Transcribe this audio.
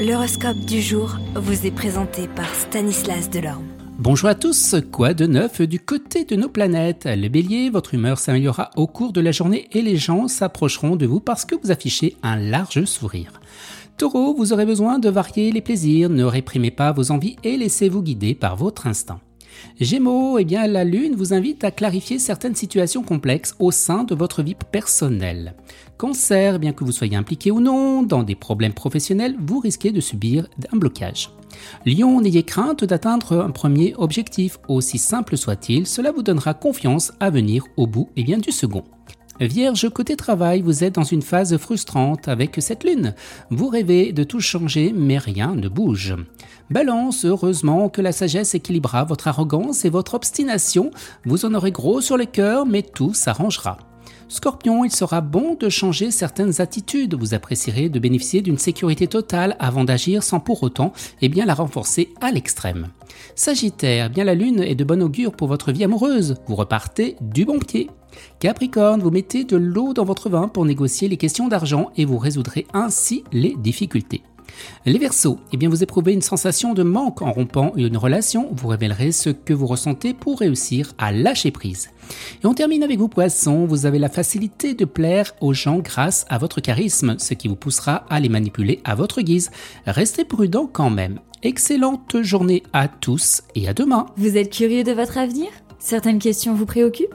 L'horoscope du jour vous est présenté par Stanislas Delorme. Bonjour à tous, quoi de neuf du côté de nos planètes? Le bélier, votre humeur s'améliorera au cours de la journée et les gens s'approcheront de vous parce que vous affichez un large sourire. Taureau, vous aurez besoin de varier les plaisirs, ne réprimez pas vos envies et laissez-vous guider par votre instinct. Gémeaux, eh bien, la Lune vous invite à clarifier certaines situations complexes au sein de votre vie personnelle. Cancer, bien que vous soyez impliqué ou non dans des problèmes professionnels, vous risquez de subir un blocage. Lion, n'ayez crainte d'atteindre un premier objectif, aussi simple soit-il, cela vous donnera confiance à venir au bout et bien du second. Vierge, côté travail, vous êtes dans une phase frustrante avec cette lune. Vous rêvez de tout changer, mais rien ne bouge. Balance, heureusement que la sagesse équilibrera votre arrogance et votre obstination. Vous en aurez gros sur le cœur, mais tout s'arrangera. Scorpion, il sera bon de changer certaines attitudes. Vous apprécierez de bénéficier d'une sécurité totale avant d'agir sans pour autant eh bien, la renforcer à l'extrême. Sagittaire, bien la lune est de bon augure pour votre vie amoureuse. Vous repartez du bon pied. Capricorne, vous mettez de l'eau dans votre vin pour négocier les questions d'argent et vous résoudrez ainsi les difficultés. Les Verseaux, eh bien vous éprouvez une sensation de manque en rompant une relation, vous révélerez ce que vous ressentez pour réussir à lâcher prise. Et on termine avec vous Poissons, vous avez la facilité de plaire aux gens grâce à votre charisme, ce qui vous poussera à les manipuler à votre guise. Restez prudent quand même. Excellente journée à tous et à demain. Vous êtes curieux de votre avenir? Certaines questions vous préoccupent?